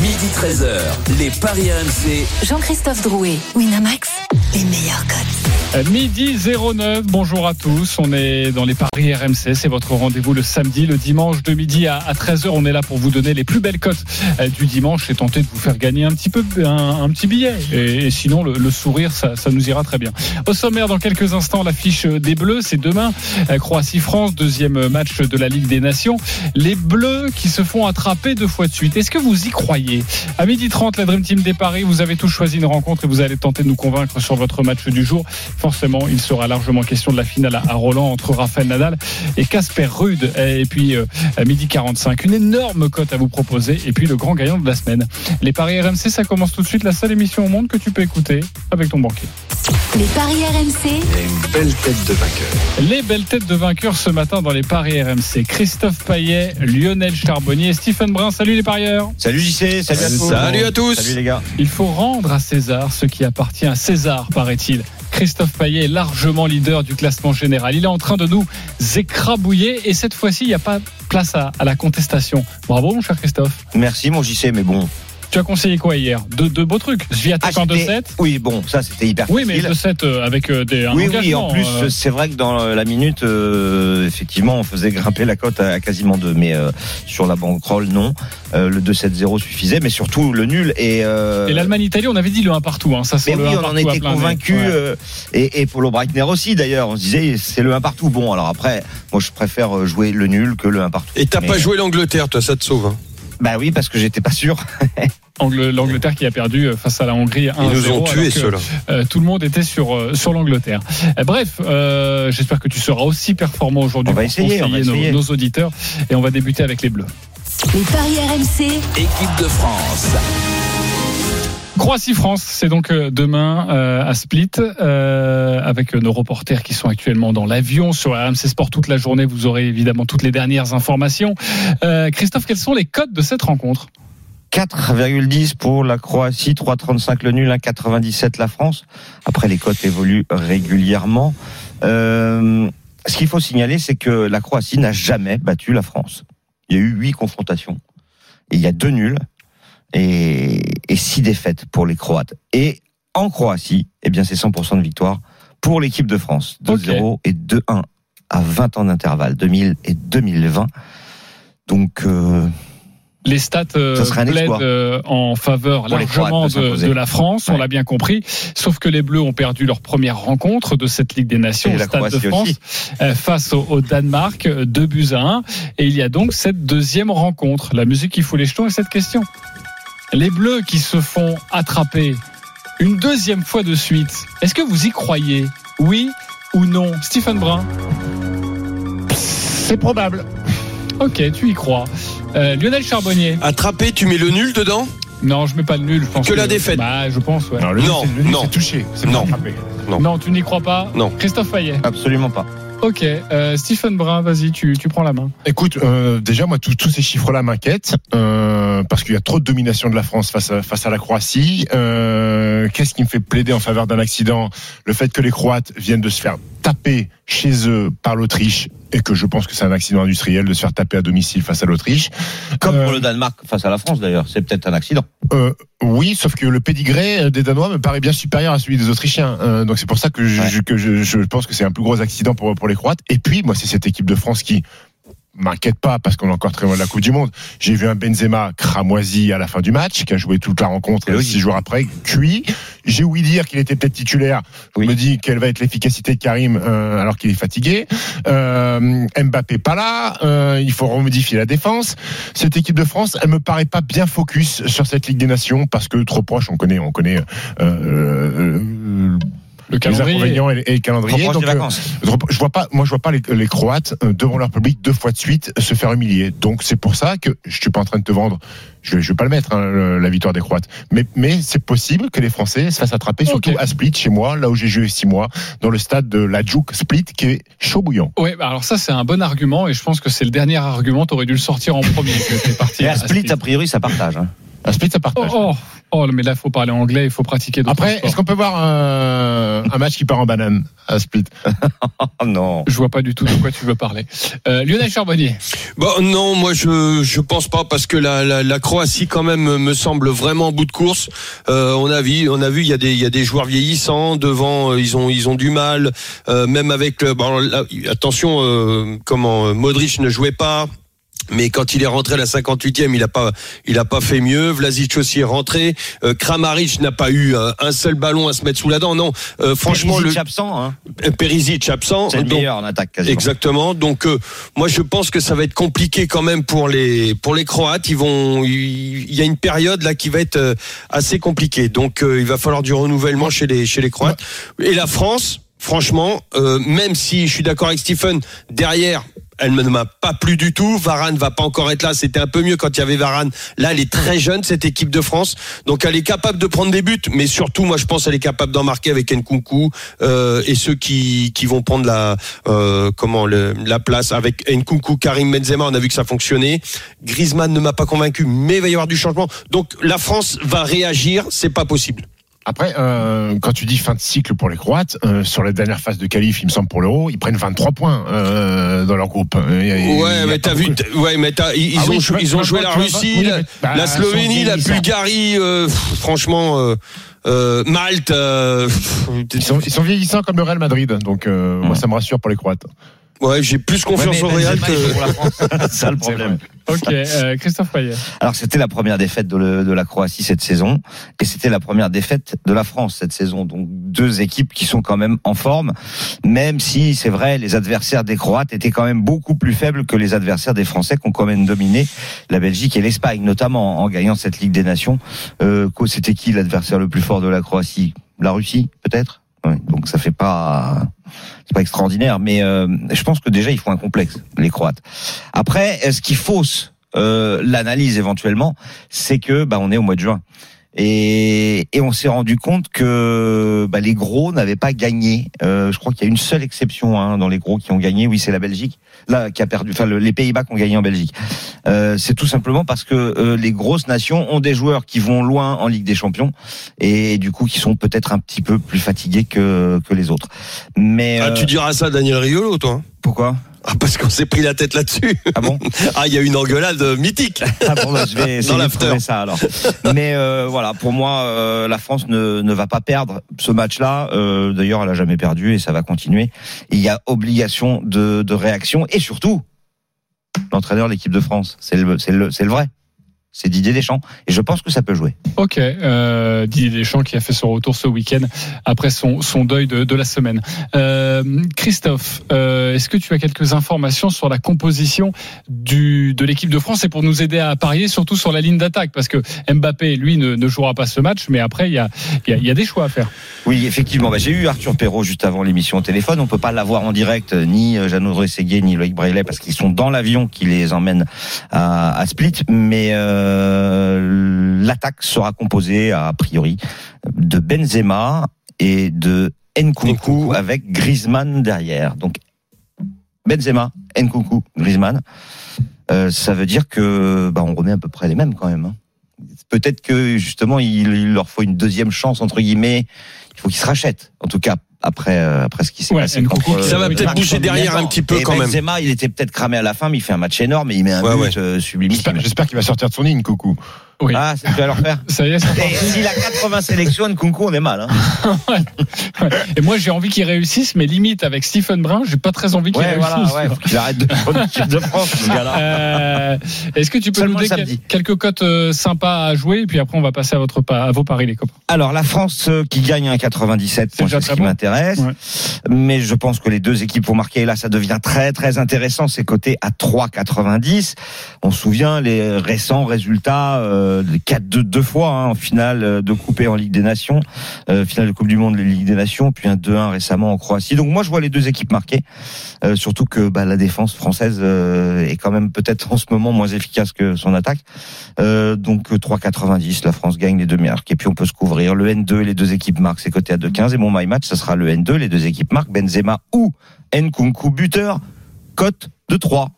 Midi 13h, les Paris RMC. Jean-Christophe Drouet, Winamax, les meilleurs codes. Euh, Midi 09, bonjour à tous. On est dans les paris RMC. C'est votre rendez-vous le samedi, le dimanche de midi à, 13h. On est là pour vous donner les plus belles cotes euh, du dimanche et tenter de vous faire gagner un petit peu un, petit billet. Et, sinon, le, sourire, ça, nous ira très bien. Au sommaire, dans quelques instants, l'affiche des Bleus. C'est demain, euh, Croatie-France, deuxième match de la Ligue des Nations. Les Bleus qui se font attraper deux fois de suite. Est-ce que vous y croyez? À midi 30, la Dream Team des paris, vous avez tous choisi une rencontre et vous allez tenter de nous convaincre sur votre match du jour forcément, il sera largement question de la finale à Roland entre Raphaël Nadal et Casper Rude. Et puis, euh, à midi 45, une énorme cote à vous proposer. Et puis, le grand gagnant de la semaine. Les paris RMC, ça commence tout de suite. La seule émission au monde que tu peux écouter avec ton banquier. Les paris RMC. Il y a une belle tête de vainqueur. Les belles têtes de vainqueurs ce matin dans les paris RMC. Christophe Paillet, Lionel Charbonnier, Stephen Brun. Salut les parieurs. Salut JC, salut à tous. Salut à tous. Salut les gars. Il faut rendre à César ce qui appartient à César, paraît-il. Christophe Payet est largement leader du classement général. Il est en train de nous écrabouiller et cette fois-ci, il n'y a pas place à, à la contestation. Bravo, mon cher Christophe. Merci, mon JC, mais bon, tu as conseillé quoi hier Deux beaux trucs. Zviatek ah, en 2-7 Oui, bon, ça c'était hyper Oui, mais 2-7 euh, avec euh, des un Oui, oui, en plus, euh. c'est vrai que dans la minute, effectivement, on faisait grimper la cote à, quasiment 2. Mais sur la bankroll, non. le 2-7-0 suffisait, mais surtout le nul. Et, et l'Allemagne-Italie, on avait dit le 1 partout. Hein. Ça, mais oui, on en était convaincus. et, et Paulo Breitner aussi, d'ailleurs. On se disait, c'est le 1 partout. Bon, alors après, moi, je préfère jouer le nul que le 1 partout. Et t'as pas joué l'Angleterre, toi, ça te sauve. Hein. Bah oui, parce que j'étais pas sûr. L'Angleterre qui a perdu euh, face à la Hongrie 1 Ils nous ont tués ceux-là. Euh, tout le monde était sur euh, sur l'Angleterre. bref, j'espère que tu seras aussi performant aujourd'hui pour essayer, conseiller nos, nos, auditeurs et on va débuter avec les Bleus. Les paris RMC. Équipe de France. Croatie-France, c'est donc demain à Split avec nos reporters qui sont actuellement dans l'avion sur RMC Sport toute la journée. Vous aurez évidemment toutes les dernières informations. Christophe, quels sont les codes de cette rencontre? 4,10 pour la Croatie, 3,35 le nul, 1,97 la France. Après, les cotes évoluent régulièrement. Euh, ce qu'il faut signaler, c'est que la Croatie n'a jamais battu la France. Il y a eu huit confrontations. Et il y a deux nuls et, et six défaites pour les Croates. Et en Croatie, eh bien, c'est 100% de victoire pour l'équipe de France. 2-0 et 2-1 à 20 ans d'intervalle, 2000 et 2020. Donc, euh, les stats euh, plaident euh, en faveur largement de, la France, on l'a bien compris. Sauf que les Bleus ont perdu leur première rencontre de cette Ligue des Nations au Stade de France face au, Danemark, 2 buts à 1. Et il y a donc cette deuxième rencontre. La musique qui fout les jetons est cette question. Les Bleus qui se font attraper une deuxième fois de suite, est-ce que vous y croyez Oui ou non Stephen Brun? C'est probable. Ok, tu y crois. Euh, Lionel Charbonnier. Attrapé, tu mets le nul dedans? Non, je mets pas le nul. Je pense que, la défaite. Bah, je pense, ouais. Non, le non, c'est touché. C'est non. non. Non. tu n'y crois pas? Non. Christophe Fayet. Absolument pas. Ok, euh, Stephen Brun, vas-y, tu, tu prends la main. Écoute, euh, déjà moi tous ces chiffres-là m'inquiètent euh, parce qu'il y a trop de domination de la France face à, face à la Croatie. Euh, Qu'est-ce qui me fait plaider en faveur d'un accident? Le fait que les Croates viennent de se faire taper chez eux par l'Autriche et que je pense que c'est un accident industriel de se faire taper à domicile face à l'Autriche. Comme pour euh, le Danemark face à la France d'ailleurs, c'est peut-être un accident. Euh, oui, sauf que le pédigré des Danois me paraît bien supérieur à celui des Autrichiens. Euh, donc c'est pour ça que, je, que je, je, pense que c'est un plus gros accident pour, pour les Croates. Et puis moi c'est cette équipe de France qui m'inquiète pas parce qu'on est encore très loin de la Coupe du Monde. J'ai vu un Benzema cramoisi à la fin du match, qui a joué toute la rencontre et six jours après, cuit. J'ai ouï dire qu'il était peut-être titulaire. Je me dis quelle va être l'efficacité de Karim euh, alors qu'il est fatigué. Euh, Mbappé pas là. Euh, il faut remodifier la défense. Cette équipe de France, elle me paraît pas bien focus sur cette Ligue des Nations parce que trop proche. On connaît, on connaît. Le calendrier. et, le calendrier. Donc, euh, je vois pas, moi, je vois pas les, Croates euh, devant leur public deux fois de suite se faire humilier. Donc, c'est pour ça que je suis pas en train de te vendre. Je vais, je vais pas le mettre hein, la victoire des Croates, mais, mais c'est possible que les Français se fassent attraper, surtout à Split chez moi, là où j'ai joué six mois, dans le stade de la Juke Split, qui est chaud bouillant. Oui, bah alors ça c'est un bon argument et je pense que c'est le dernier argument. Tu aurais dû le sortir en premier. et à, Split, a priori, ça partage. Hein. À Split, ça partage. Oh, oh. oh mais là, il faut parler anglais, il faut pratiquer. Après, est-ce qu'on peut voir un match qui part en banane à Split. Oh non. Je vois pas du tout de quoi tu veux parler. Euh, Lionel Charbonnier. Bon, non, moi je je pense pas parce que la, la, la Croatie quand même me semble vraiment en bout de course. Euh, on a vu, on a vu, il y a des il y a des joueurs vieillissants devant, euh, ils ont ils ont du mal, euh, même avec le. Bon, là, attention, euh, comment Modric ne jouait pas. Mais quand il est rentré à la 58e, il a pas, il a pas fait mieux. Vlasic aussi est rentré. Euh, Kramaric n'a pas eu euh, un seul ballon à se mettre sous la dent. Non, euh, franchement, Perisic le absent, hein. euh, Perisic absent. C'est le meilleur en attaque quasiment. Exactement. Donc euh, moi je pense que ça va être compliqué quand même pour les pour les Croates. Ils vont il y a une période là qui va être euh, assez compliquée. Donc euh, il va falloir du renouvellement chez les chez les Croates. Et la France, franchement, euh, même si je suis d'accord avec Stephen derrière. Elle ne m'a pas plu du tout. Varane va pas encore être là. C'était un peu mieux quand il y avait Varane. Là, elle est très jeune cette équipe de France, donc elle est capable de prendre des buts. Mais surtout, moi, je pense qu'elle est capable d'en marquer avec Nkunku euh, et ceux qui qui vont prendre la euh, comment la place avec Nkunku, Karim Benzema. On a vu que ça fonctionnait. Griezmann ne m'a pas convaincu, mais il va y avoir du changement. Donc la France va réagir. C'est pas possible. Après, euh, quand tu dis fin de cycle pour les Croates, euh, sur la dernière phase de qualif, il me semble pour l'Euro, ils prennent 23 points euh, dans leur groupe. Il il Ouais, mais t'as vu, ouais, mais ils, Ah ont joué, ils ont la Russie, la, bah, la Slovénie, la. Bulgarie. pff, franchement, euh, Malte. euh, Ils sont, ils sont vieillissants comme le Real Madrid, donc euh, moi ça me rassure pour les Croates. Ouais, j'ai plus confiance Ouais, au Real que. ça le problème. Ok, euh, Christophe Payet. Alors c'était la première défaite de, le- de la Croatie cette saison et c'était la première défaite de la France cette saison. Donc deux équipes qui sont quand même en forme, même si c'est vrai les adversaires des Croates étaient quand même beaucoup plus faibles que les adversaires des Français qui ont quand même dominé la Belgique et l'Espagne, notamment en gagnant cette Ligue des Nations. Euh, c'était qui l'adversaire le plus fort de la Croatie? La Russie peut-être? Ouais, donc ça fait pas c'est pas extraordinaire, mais euh, je pense que déjà ils font un complexe les Croates. Après, ce qui fausse euh, l'analyse éventuellement, c'est que bah, on est au mois de juin. Et, et on s'est rendu compte que bah, les gros n'avaient pas gagné. Euh, je crois qu'il y a une seule exception hein, dans les gros qui ont gagné. Oui, c'est la Belgique, là qui a perdu. Enfin, le- les Pays-Bas qui ont gagné en Belgique. Euh, c'est tout simplement parce que euh, les grosses nations ont des joueurs qui vont loin en Ligue des Champions et du coup qui sont peut-être un petit peu plus fatigués que que les autres. Mais Ah, euh, tu diras ça, à Daniel Riolo, toi. hein pourquoi? Ah, parce qu'on s'est pris la tête là-dessus. Ah bon Ah, il y a une engueulade euh, mythique. Ah bon, bah, je vais essayer de l'after. trouver ça alors. Mais euh, voilà, pour moi, euh, la France ne, ne va pas perdre ce match-là. Euh, D'ailleurs, elle a jamais perdu et ça va continuer. Il y a obligation de, de réaction et surtout, l'entraîneur de l'équipe de France, c'est le, c'est le, c'est le vrai. C'est Didier Deschamps et je pense que ça peut jouer. Ok, euh, Didier Deschamps qui a fait son retour ce week-end après son, son deuil de, de la semaine. Euh, Christophe, euh, est-ce que tu as quelques informations sur la composition du, de l'équipe de France et pour nous aider à parier surtout sur la ligne d'attaque? Parce que Mbappé lui ne, ne jouera pas ce match mais après il y a, il y a, il y a des choix à faire. Oui, effectivement. Bah, j'ai eu Arthur Perrault juste avant l'émission au téléphone. On peut pas l'avoir en direct, ni Jeannot Drességuier, ni Loïc Braillet, parce qu'ils sont dans l'avion qui les emmène à, à Split. Mais euh, l'attaque sera composée, a priori, de Benzema et de Nkunku, Nkunku. avec Griezmann derrière. Donc Benzema, Nkunku, Griezmann. Euh, ça veut dire que bah, on remet à peu près les mêmes quand même. hein. Peut-être que justement il, il leur faut une deuxième chance entre guillemets. Il faut qu'ils se rachètent. En tout cas après euh, après ce qui s'est Ouais, passé. Contre, Ça va euh, peut-être bouger derrière un petit peu et quand même. Benzema, il était peut-être cramé à la fin, mais il fait un match énorme et il met un Ouais, but ouais. euh, sublimissime. J'espère qu'il va sortir de son ligne, coucou. Oui. Ah, que tu vas leur faire. Ça y est, c'est Et s'il a 80 sélections, Nkunku, on est mal. Hein. Et moi j'ai envie qu'il réussisse mais limite avec Stephen Brun j'ai pas très envie qu'il Ouais, voilà, réussisse. ouais, faut qu'il arrête de de France, ce gars-là. Euh, Est-ce que tu peux Seulement nous donner quelques cotes euh, sympas à jouer et puis après on va passer à votre à vos paris les copains. Alors la France euh, qui gagne un 97, C'est ce qui bon. m'intéresse. Ouais. Mais je pense que les deux équipes vont marquer. Et là, ça devient très très intéressant. C'est coté à 3,90. On se souvient les récents résultats euh, de 4-2 deux fois hein, en finale euh, de Coupe en Ligue des Nations, euh, finale de Coupe du Monde, de Ligue des Nations, puis un 2-1 récemment en Croatie. Donc moi, je vois les deux équipes marquer. Euh, surtout que bah, la défense française euh, est quand même peut-être en ce moment moins efficace que son attaque. Euh, donc euh, 3,90, la France gagne les deux marques. Et puis on peut se couvrir. Le N2 et les deux équipes marquent, c'est coté à 2,15. Et mon my match, ça sera le N2, les deux équipes marquent, Benzema ou Nkunku buteur, cote de 3.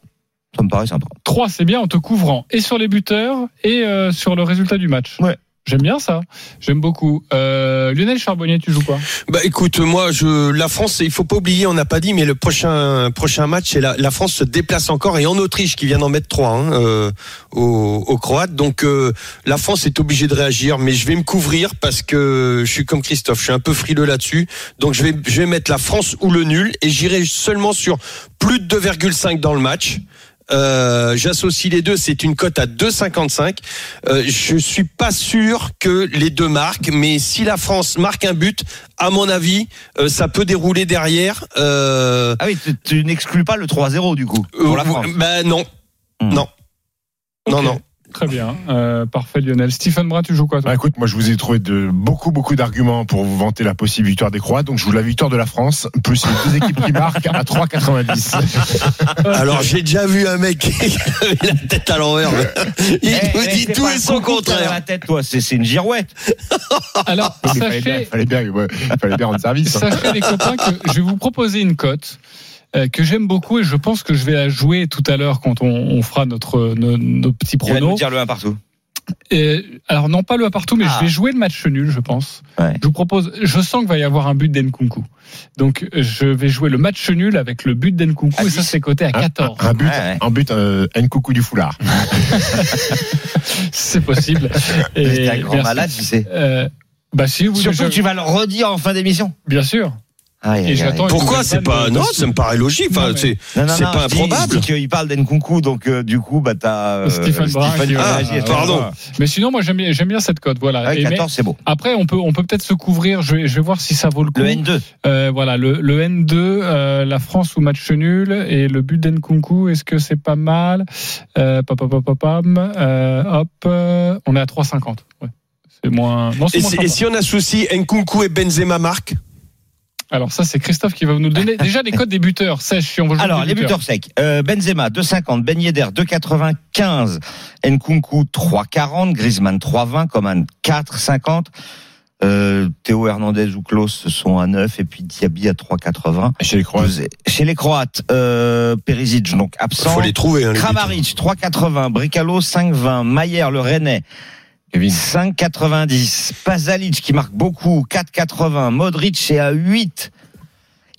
Ça me paraît sympa. 3 c'est bien en te couvrant et sur les buteurs et euh, sur le résultat du match. Ouais. J'aime bien ça. J'aime beaucoup. Euh, Lionel Charbonnier, tu joues quoi? Bah écoute, moi je la France, il faut pas oublier, on n'a pas dit, mais le prochain prochain match, c'est la, la France se déplace encore et en Autriche qui vient d'en mettre trois hein, euh, aux, aux Croates. Donc euh, la France est obligée de réagir, mais je vais me couvrir parce que je suis comme Christophe, je suis un peu frileux là-dessus. Donc je vais je vais mettre la France ou le nul et j'irai seulement sur plus de 2,5 dans le match. Euh, J'associe les deux, c'est une cote à 2,55. Euh, je suis pas sûr que les deux marquent, mais si la France marque un but, à mon avis, euh, ça peut dérouler derrière. Euh, Ah oui, tu, tu n'exclus pas le 3-0 du coup pour la euh, France. bah non, Hmm. non, non, non. Très bien. Euh, parfait, Lionel. Stephen Brun, tu joues quoi toi Bah écoute, moi je vous ai trouvé de beaucoup beaucoup d'arguments pour vous vanter la possible victoire des Croates. Donc je joue la victoire de la France plus les deux équipes qui marquent à 3,90. Alors j'ai déjà vu un mec qui avait la tête à l'envers. Il Eh, nous eh, dit tout et son contraire. la tête, toi, c'est c'est une girouette. Alors, Il fallait bien, sachez, fallait bien, fallait bien rendre service. hein. sachez les copains que je vais vous proposer une cote. Euh, que j'aime beaucoup et je pense que je vais la jouer tout à l'heure quand on, on fera notre nos, nos petits Il va nous pronos. dire le 1 partout. Et, alors non pas le à partout, mais Ah. je vais jouer le match nul, je pense. Ouais. Je vous propose, je sens qu'il va y avoir un but d'Enkunku. Donc je vais jouer le match nul avec le but d'Enkunku et ça 10. c'est coté à Un, 14. un but, Ouais, ouais. un but, euh, un du foulard. C'est possible. T'es un grand merci. malade, tu sais. Euh, bah si vous Surtout je- que tu vas le redire en fin d'émission. bien sûr. Aïe, aïe, aïe. Pourquoi c'est pas de- non, ça me paraît logique. Enfin, mais- c'est pas dis- improbable. Dis qu'il parle d'Enkunku, donc euh, du coup, bah t'as euh, Stephen Brun qui- qui Ah, ah, pardon. Mais sinon moi j'aime bien j'aime bien cette cote. Voilà. Ouais, Et mais 14, c'est beau. après on peut on peut peut-être se couvrir. Je vais je vais voir si ça vaut le coup. Le N2. Euh, voilà, le, le N2, euh, la France ou match nul et le but d'Enkunku, est-ce que c'est pas mal? Euh, pam, euh, Hop, euh, on est à 3,50. Ouais. C'est moins. Non, Et, moins si- sympa. et si on associe Nkunku et Benzema marquent Alors ça, c'est Christophe qui va nous donner déjà les codes des buteurs sèches. Si on veut jouer Alors, les buteurs secs. Euh, Benzema, 2,50. Ben Yedder, 2,95. Nkunku, 3,40. Griezmann, 3,20. Coman, 4,50. Euh, Théo Hernandez ou Klaus sont à 9 et puis Diaby à 3,80. Chez les Croates. Chez les Croates, euh, Perisic donc Il absent. faut les trouver. Hein, Kramaric 3,80, Bricalo 5,20, Mayer le Rennais Kevin. 5,90, Pazalic qui marque beaucoup 4,80, Modric est à 8.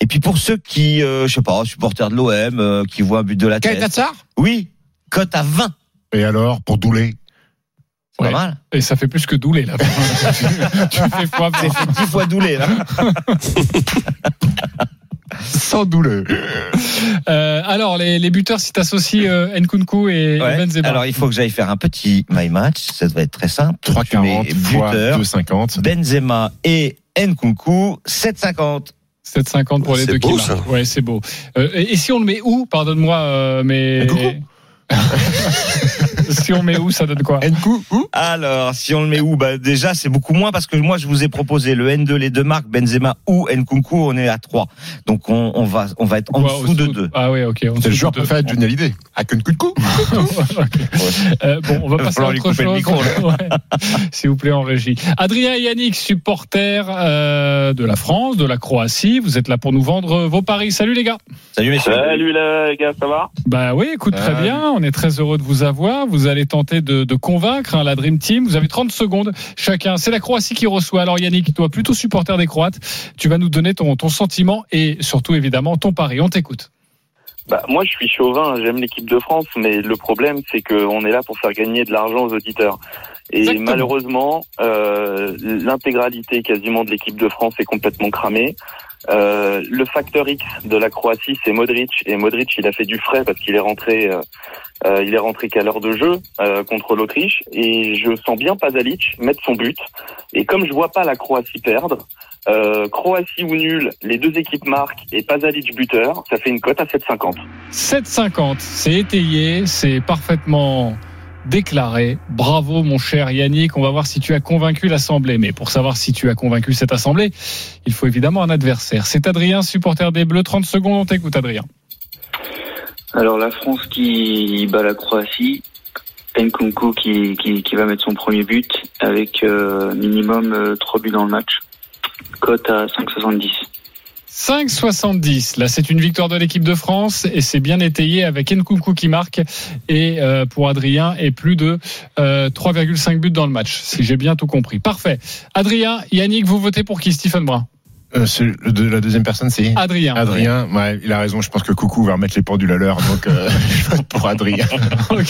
Et puis pour ceux qui, euh, je sais pas, supporters de l'OM, euh, qui voient un but de la tête, Kaitatsar oui, cote à 20, Et alors, pour Doulet? C'est Ouais. pas mal. Et ça fait plus que douler là. tu fais fois C'est fait 10 fois doulé là. Sans Doulet. Euh, alors les, les buteurs, si t'associes euh, Nkunku et, Ouais. Benzema. Alors il faut que j'aille faire un petit my match, ça va être très simple. Tu 3,40 mets fois buteur, 2,50. Benzema et Nkunku 7,50. 7,50 pour les deux beau, qui marquent. Ouais, c'est beau. Euh, et, et si on le met où? Pardonne-moi, euh, mais. Nkunku? si on met où, ça donne quoi Nkunku où Alors, si on le met où bah, Déjà, c'est beaucoup moins parce que moi, je vous ai proposé le N2, les deux marques, Benzema ou Nkunku, on est à 3. Donc, on, on va, on va être en dessous de 2. Ah ouais, ok. C'est le joueur préféré de Johnny Hallyday. À Nkunku Ok. Euh, bon, on va passer à autre chose. micro, Ouais. S'il vous plaît, en régie. Adrien et Yannick, supporters euh, de la France, de la Croatie. Vous êtes là pour nous vendre vos paris. Salut les gars. Salut, messieurs. Salut les gars, ça va? Bah oui, écoute, très Salut. bien. On est très heureux de vous avoir. Vous allez tenter de, de convaincre hein, la Dream Team. Vous avez 30 secondes chacun. C'est la Croatie qui reçoit. Alors Yannick, toi, plutôt supporter des Croates, tu vas nous donner ton, ton sentiment et surtout, évidemment, ton pari. On t'écoute. bah, Moi, je suis chauvin, j'aime l'équipe de France, mais le problème, c'est qu'on est là pour faire gagner de l'argent aux auditeurs. Et Exactement. malheureusement, euh, l'intégralité quasiment de l'équipe de France est complètement cramée. Euh, le facteur X de la Croatie, c'est Modric, et Modric, il a fait du frais parce qu'il est rentré, euh, euh, il est rentré qu'à l'heure de jeu euh, contre l'Autriche, et je sens bien Pazalic mettre son but. Et comme je vois pas la Croatie perdre, euh, Croatie ou nul, les deux équipes marquent et Pazalic buteur, ça fait une cote à 7,50. 7,50, c'est étayé, c'est parfaitement déclaré. Bravo mon cher Yannick, on va voir si tu as convaincu l'Assemblée. Mais pour savoir si tu as convaincu cette Assemblée, il faut évidemment un adversaire. C'est Adrien, supporter des Bleus. 30 secondes, on t'écoute Adrien. Alors la France qui bat la Croatie, Nkunku qui, qui, va mettre son premier but avec euh, minimum euh, 3 buts dans le match. Cote à 5,70. 5,70. Là, c'est une victoire de l'équipe de France et c'est bien étayé avec Nkunku qui marque et euh, pour Adrien et plus de euh, 3,5 buts dans le match, si j'ai bien tout compris. Parfait. Adrien, Yannick, vous votez pour qui Stephen Brun? Euh, de- la deuxième personne, c'est Adrien. Adrien. Ouais, il a raison. Je pense que Coucou va remettre les pendules à l'heure. Donc, euh, je vote pour Adrien. Ok.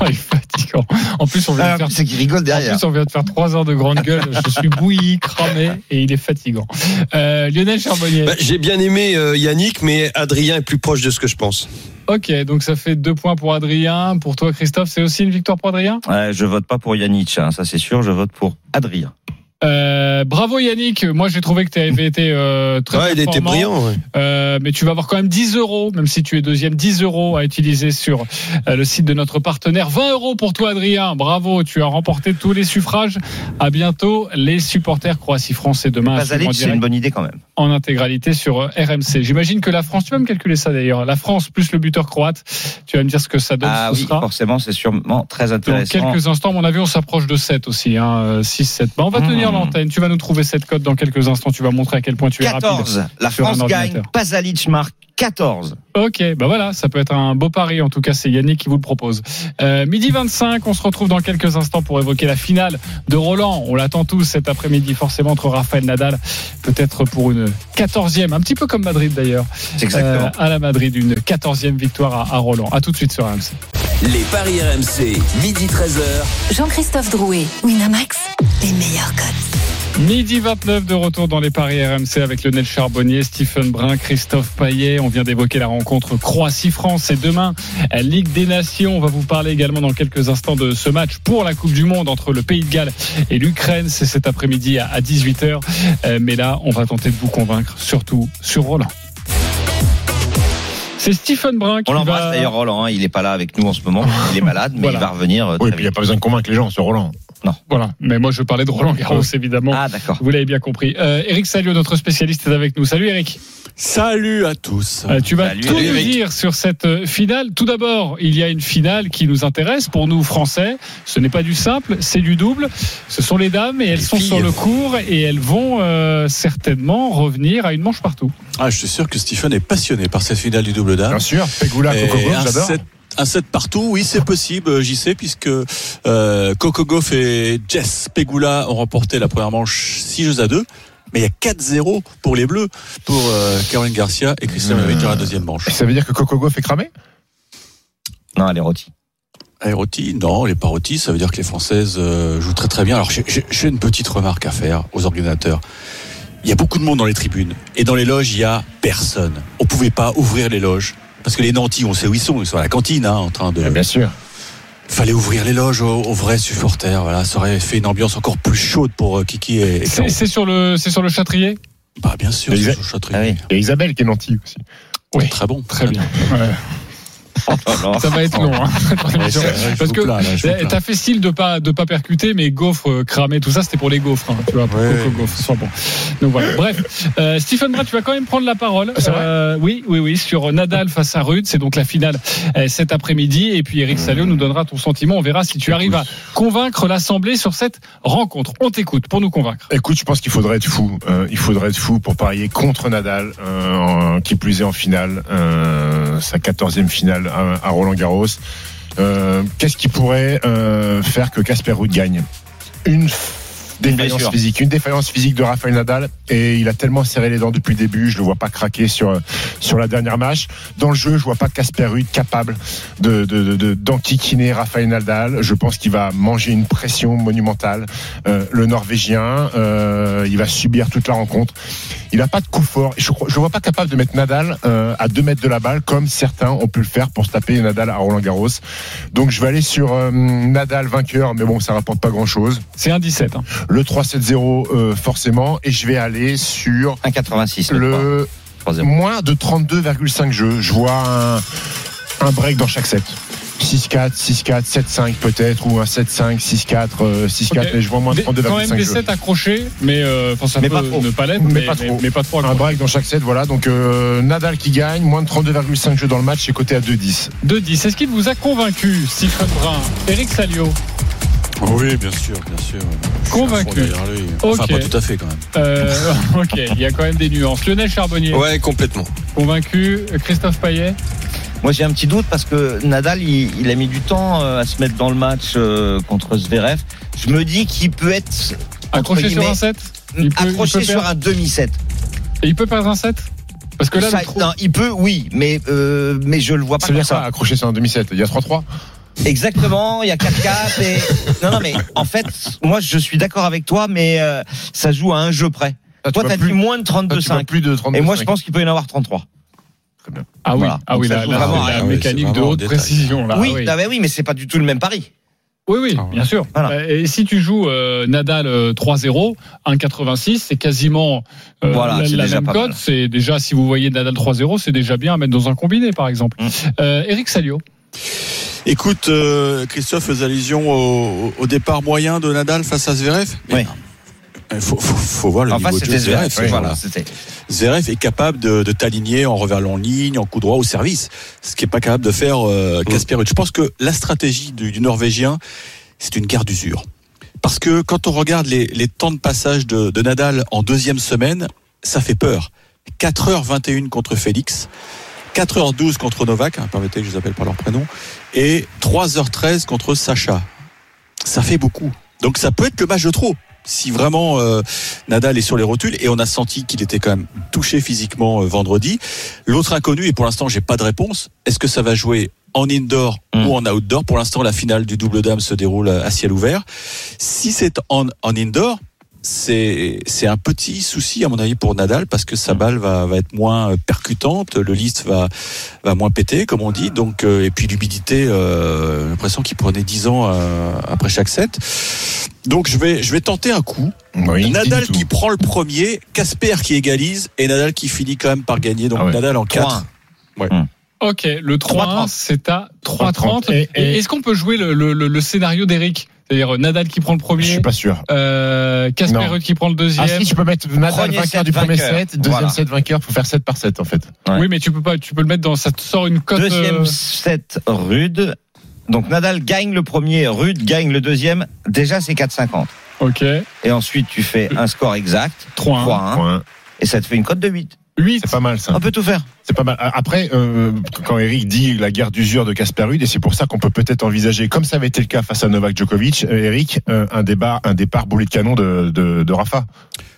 Oh, il est fatigant. En plus, on vient de Ah, faire c'est qu'il rigole En derrière. plus, on vient de faire trois heures de grande gueule. Je suis bouilli, cramé et il est fatigant. Euh, Lionel Charbonnier. Bah, J'ai bien aimé euh, Yannick, mais Adrien est plus proche de ce que je pense. Ok, donc ça fait deux points pour Adrien. Pour toi, Christophe, c'est aussi une victoire pour Adrien? Ouais, je vote pas pour Yannick, hein, ça c'est sûr. Je vote pour Adrien. Euh, Bravo Yannick. Moi, j'ai trouvé que tu avais été euh, très Ouais, il était brillant. ouais. Euh, mais tu vas avoir quand même 10 euros, même si tu es deuxième, 10 euros à utiliser sur euh, le site de notre partenaire. 20 euros pour toi, Adrien. Bravo, tu as remporté tous les suffrages. À bientôt, les supporters Croatie-France et demain. c'est une bonne idée quand même. en intégralité sur RMC. J'imagine que la France, tu vas me calculer ça d'ailleurs, la France plus le buteur croate, tu vas me dire ce que ça donne, Ah ce oui, sera. forcément, c'est sûrement très Dans intéressant. quelques instants, à mon avis, on s'approche de 7 aussi, hein, 6-7. Bah, on va Mmh. tenir l'antenne, tu vas nous trouver cette cote dans quelques instants, tu vas montrer à quel point tu es rapide. 14. La sur un France gagne. Pasalic marque 14. Ok, bah voilà, ça peut être un beau pari. En tout cas, c'est Yannick qui vous le propose. Euh, midi 25, on se retrouve dans quelques instants pour évoquer la finale de Roland. On l'attend tous cet après-midi, forcément, entre Raphaël Nadal, peut-être pour une 14e, un petit peu comme Madrid d'ailleurs, C'est exactement. euh, à la Madrid, une 14e victoire à, à Roland. À tout de suite sur RMC. Les paris RMC, midi 13h. Jean-Christophe Drouet, Winamax, les meilleurs cotes. Midi 29 de retour dans les paris RMC avec Lionel Charbonnier, Stephen Brun, Christophe Paillet. On vient d'évoquer la rencontre Croatie-France et demain, Ligue des Nations. On va vous parler également dans quelques instants de ce match pour la Coupe du Monde entre le Pays de Galles et l'Ukraine. C'est cet après-midi à à 18h. Euh, Mais là, on va tenter de vous convaincre, surtout sur Roland. C'est Stephen Brun qui On l'embrasse va... d'ailleurs, Roland. hein, il est pas là avec nous en ce moment. Il est malade, mais Voilà. il va revenir. euh, Oui, puis il n'y a pas besoin de convaincre les gens sur Roland. Voilà. Mais moi, je parlais de Roland Garros, évidemment. Ah, d'accord. Vous l'avez bien compris. Euh, Eric Salio, notre spécialiste, est avec nous. Salut Eric. Salut à tous. Euh, tu vas Salut, tout nous Eric. dire sur cette euh, finale. Tout d'abord, il y a une finale qui nous intéresse pour nous Français. Ce n'est pas du simple, c'est du double. Ce sont les dames et elles Les sont filles. sur le cours et elles vont euh, certainement revenir à une manche partout. Ah, je suis sûr que Stephen est passionné par cette finale du double dame. Bien sûr. Pegula, Coco j'adore. Un set partout, oui, c'est possible, j'y sais, puisque euh, Coco Gauff et Jess Pegula ont remporté la première manche 6 jeux à 2. Mais il y a 4-0 pour les Bleus, pour euh, Caroline Garcia et Christian Euh, Lemaitre dans la deuxième manche. Ça veut dire que Coco Gauff est cramé? Non, elle est rôtie. Aéroti, non, les parotis, ça veut dire que les Françaises euh, jouent très très bien. Alors j'ai une petite remarque à faire aux organisateurs. Il y a beaucoup de monde dans les tribunes et dans les loges il y a personne. On pouvait pas ouvrir les loges parce que les nantis, on sait où ils sont, ils sont à la cantine, hein, en train de. Bien sûr. Fallait ouvrir les loges aux, aux vrais supporters. Voilà, ça aurait fait une ambiance encore plus chaude pour euh, Kiki et. et C'est sur le, c'est sur le Châtrier. Bah bien sûr, Mais c'est ils a- sur le Châtrier. Ah oui. Y a Isabelle qui est nantie aussi. Oui. Très bon, Très bien. Ouais. Oh. Ça va être long. Hein, Parce que t'as fait style de pas de pas percuter, mais gaufres euh, cramés, tout ça, c'était pour les gaufres. hein, tu vois, pour ce soit bon. Donc voilà. Bref, euh, Stephen Brun, tu vas quand même prendre la parole. Euh, oui, oui, oui, sur Nadal face à Rude. C'est donc la finale euh, cet après-midi. Et puis Eric Salio nous donnera ton sentiment. On verra si tu arrives à convaincre l'Assemblée sur cette rencontre. On t'écoute pour nous convaincre. Écoute, je pense qu'il faudrait être fou. Il faudrait être fou pour parier contre Nadal, qui plus est en finale, sa quatorzième finale à, à Roland Garros. Euh, Qu'est-ce qui pourrait euh, faire que Casper Ruud gagne? Une défaillance physique, une défaillance physique de Rafael Nadal, et il a tellement serré les dents depuis le début, je le vois pas craquer sur sur la dernière match. Dans le jeu, je vois pas Casper Ruud capable de de- de- de- d'enquiquiner Rafael Nadal. Je pense qu'il va manger une pression monumentale. Euh, le Norvégien, euh, il va subir toute la rencontre. Il a pas de coup fort. Je ne vois pas capable de mettre Nadal euh, à 2 mètres de la balle comme certains ont pu le faire pour se taper Nadal à Roland Garros. Donc je vais aller sur euh, Nadal vainqueur, mais bon, ça rapporte pas grand-chose. C'est un 17. hein. Le 3-7-0 euh, forcément, et je vais aller sur 1,86 le, le 3-0. moins de 32,5 jeux. Je vois un, un break dans chaque set. 6-4, 6-4, 7-5 peut-être, ou un 7-5, 6-4, euh, 6-4, Ok. mais je vois moins de Des- quand même 32,5 des jeux. sets accrochés, mais euh, ça Mais peut pas trop. ne pas l'être, Mais mais, pas trop. mais pas trop. Un break dans chaque set, voilà. Donc euh, Nadal qui gagne, moins de 32,5 jeux dans le match, c'est coté à 2-10. 2-10. Est-ce qu'il vous a convaincu, Stephen Brun Eric Salio? Oui, bien sûr, bien sûr. Je Convaincu. lui. Enfin, Ok. pas tout à fait quand même. Euh, ok, il y a quand même des nuances. Lionel Charbonnier, Ouais, complètement. convaincu. Christophe Payet, Moi, j'ai un petit doute parce que Nadal, il, il a mis du temps euh, à se mettre dans le match euh, contre Zverev. Je me dis qu'il peut être accroché sur un set Il peut- il accroché peut sur un demi-set. Et il peut perdre un set Parce que là, Ça- non, il peut, oui, mais euh, mais je le vois pas Ça veut dire ça, accroché sur un demi-set. Il y a 3-3. Exactement, il y a 4-4 et non non mais en fait, moi je suis d'accord avec toi, mais euh, ça joue à un jeu près. Ah, Toi, t'as plus- dit moins de ah, tu vois 32-5. plus de 32 Et moi, je pense qu'il peut y en avoir 33. Ah oui, Voilà. ah oui, vraiment c'est à la rien. mécanique de haute précision. Là, oui, oui. ah bah oui, mais c'est pas du tout le même pari. Oui, oui, Ah ouais. bien sûr. Voilà. Euh, Et si tu joues euh, Nadal euh, 3-0, 1,86, c'est quasiment euh, Voilà, la, c'est la déjà même cote. C'est déjà, si vous voyez Nadal 3-0, c'est déjà bien à mettre dans un combiné, par exemple. Mm. Euh, Eric Salio. Écoute, euh, Christophe faisait allusion au, au départ moyen de Nadal face à Zverev? Mais Oui. Il faut, faut, faut voir le niveau de jeu Zverev. Voilà. Zverev est capable de, de t'aligner en revers long ligne, en coup droit au service, ce qui est pas capable de faire euh, Casper Ruud. Je pense que la stratégie du, du Norvégien, c'est une guerre d'usure. Parce que quand on regarde les, les temps de passage de, de Nadal en deuxième semaine, ça fait peur. 4h21 contre Félix, 4h12 contre Novak, hein, permettez que je les appelle par leur prénom, et 3h13 contre Sacha. Ça fait beaucoup. Donc ça peut être le match de trop. Si vraiment euh, Nadal est sur les rotules et on a senti qu'il était quand même touché physiquement euh, vendredi. L'autre inconnu et pour l'instant j'ai pas de réponse. Est-ce que ça va jouer en indoor Mm. ou en outdoor? Pour l'instant la finale du double dame se déroule à ciel ouvert. Si c'est en, en indoor, c'est c'est un petit souci à mon avis pour Nadal parce que sa balle va, va être moins percutante, le list va va moins péter comme on dit. Donc euh, et puis l'humidité, euh, j'ai l'impression qu'il prenait 10 ans euh, après chaque set. Donc je vais je vais tenter un coup. Oui, Nadal qui tout. prend le premier, Casper qui égalise et Nadal qui finit quand même par gagner. Donc Ah ouais. Nadal en 4. 3-1. Ok, le 3 3,30. c'est à 3,30. Et- Et, et- Est-ce qu'on peut jouer le, le- le- le scénario d'Eric? C'est-à-dire Nadal qui prend le Je premier, suis pas sûr. euh, Casper. Ruud qui prend le deuxième. Ah si, tu peux mettre Nadal Premier vainqueur set, du premier vainqueur. set, deuxième Voilà. set vainqueur, faut faire 7 par 7 en fait. Ouais. Oui, mais tu peux pas, tu peux le mettre dans, ça te sort une cote. Deuxième euh, set rude. Donc Nadal gagne le premier, Rude gagne le deuxième. Déjà, c'est 4,50. Ok, Et ensuite, tu fais un score exact, 3-1. 3-1. Point. Et ça te fait une cote de 8. 8. C'est pas mal ça. On peut tout faire. C'est pas mal. Après, euh, quand Eric dit la guerre d'usure de Casper Ruud, et c'est pour ça qu'on peut peut-être envisager, comme ça avait été le cas face à Novak Djokovic, euh, Eric, euh, un débat, un départ boulet de canon de, de, de Rafa.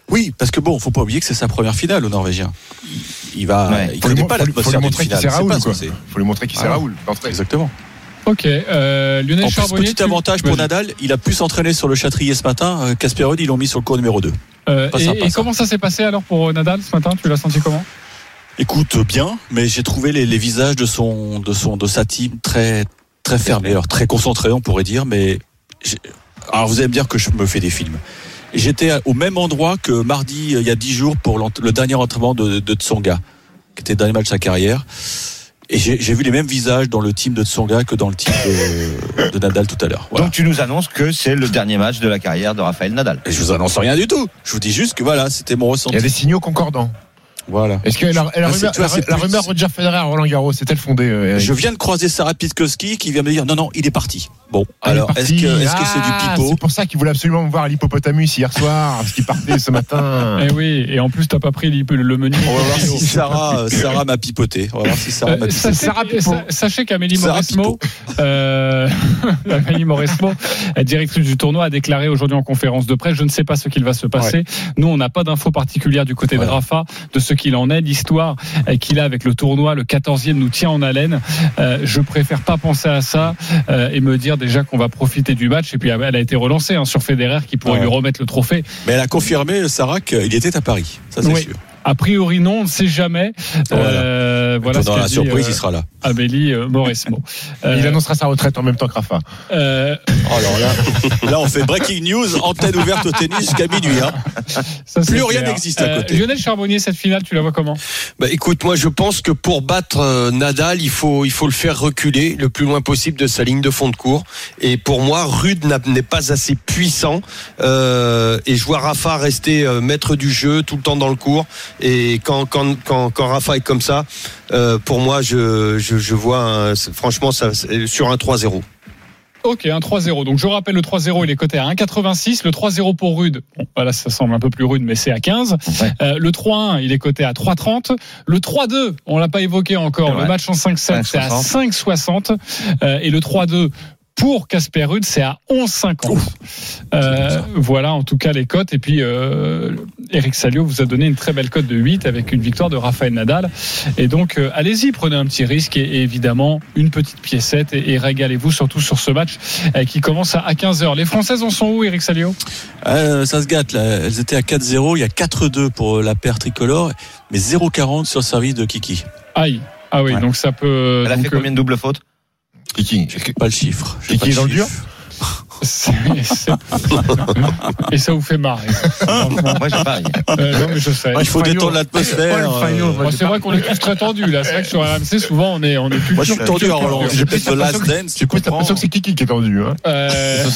Oui, parce que bon, faut pas oublier que c'est sa première finale au Norvégien. Il, il va, Ouais. il Faut connaît pas l'atmosphère lui d'une qu'il finale. censé. Faut lui montrer qui c'est Ah. Raoul. Exactement. Ok, euh, Lionel En plus, Charbonnier. petit tu- avantage pour. Nadal, il a pu s'entraîner sur le Châtrier ce matin. Euh, Casper Ruud, ils l'ont mis sur le cours numéro 2. Euh, et, sympa, et ça. comment ça s'est passé alors pour euh, Nadal ce matin Tu l'as senti comment? Écoute, bien, mais j'ai trouvé les, les visages de son, de son, de sa team très, très fermés, alors très concentrés, on pourrait dire, mais alors vous allez me dire que je me fais des films. J'étais au même endroit que mardi, euh, il y a dix jours, pour le dernier entraînement de, de Tsonga, qui était le dernier match de sa carrière. Et j'ai vu les mêmes visages dans le team de Tsonga que dans le team de, de Nadal tout à l'heure. Voilà. Donc tu nous annonces que c'est le dernier match de la carrière de Rafael Nadal. Et je vous annonce rien du tout. Je vous dis juste que voilà, c'était mon Il y ressenti. a des signaux concordants. Voilà. Est-ce que la, la Ah, c'est- rumeur, la- la rumeur Roger Federer à Roland Garros, c'est-elle fondée euh, Eric Je viens de croiser Sarah Pitkowski qui vient me dire non, non, il est parti. Bon, Ah, alors est-ce que c'est Ah, du pipeau C'est pour ça qu'il voulait absolument me voir à l'hippopotamus hier soir, parce qu'il partait ce matin. Eh oui, et en plus t'as pas pris le menu. On va voir si Sarah, euh, Sarah m'a pipoté. On va voir si Sarah m'a Euh, pipoté. sachez, sachez qu'Amélie Mauresmo, euh, Amélie Mauresmo, la directrice du tournoi, a déclaré aujourd'hui en conférence de presse, je ne sais pas ce qu'il va se passer. Nous, on n'a pas d'infos particulières du côté de. Rafa de ce qu'il en est. L'histoire euh, qu'il a avec le tournoi, le 14e, nous tient en haleine. Euh, je préfère pas penser à ça euh, et me dire déjà qu'on va profiter du match. Et puis elle a été relancée hein, sur Federer qui pourrait Ouais. lui remettre le trophée. Mais elle a confirmé, Sarah, qu'il était à Paris. Ça, c'est Oui. sûr. A priori non, on ne sait jamais. Euh, voilà ce Dans la dit, surprise, euh, il sera là. Amélie euh, Mauresmo. Euh, Il annoncera sa retraite en même temps que Rafa. euh, Oh, alors là, là, on fait breaking news, antenne ouverte au tennis jusqu'à minuit. Hein. Ça, Plus rien n'existe à Euh, côté. Lionel Charbonnier, cette finale, tu la vois comment? Bah, écoute, moi je pense que pour battre euh, Nadal, il faut il faut le faire reculer le plus loin possible de sa ligne de fond de cours. Et pour moi, Rude n'est pas assez puissant. Euh, et je vois Rafa rester euh, maître du jeu tout le temps dans le cours. Et quand quand quand, quand Rafa est comme ça, euh, pour moi, je je, je vois un- franchement ça, sur un 3-0. Ok, un 3-0. Donc je rappelle le 3-0, il est coté à 1,86. Le 3-0 pour Rude, bon, voilà, ça semble un peu plus rude, mais c'est à 15. Euh, le 3-1, il est coté à 3,30. Le 3-2, on l'a pas évoqué encore. Le match en 5-7, c'est à 5,60. Euh, et le 3-2 pour Casper Rude, c'est à 11,50. Euh, voilà en tout cas les cotes. Et puis euh, Eric Salio vous a donné une très belle cote de 8 avec une victoire de Rafael Nadal. Et donc euh, allez-y, prenez un petit risque et, et évidemment une petite piécette et, et régalez-vous surtout sur ce match euh, qui commence à, à 15h. Les Françaises en sont où Eric Salio? Euh, ça se gâte là. Elles étaient à 4-0. Il y a 4-2 pour la paire tricolore, mais 0-40 sur le service de Kiki. Aïe. Ah oui, Ouais. donc ça peut. Elle a donc, fait combien de doubles fautes? Kiki. J'ai pas le chiffre. J'ai Kiki pas le dans le dur c'est- Et ça vous fait marrer. Franchement. Moi, j'ai pareil. Euh, non, mais je sais. Il faut détendre l'atmosphère. euh, c'est vrai qu'on est tous très tendus là. C'est vrai que sur RMC, souvent, on est, on est plus. Moi, je suis tendu à Roland. J'ai plus de last dance. J'ai l'impression que c'est Kiki qui est tendu. Hein. Euh,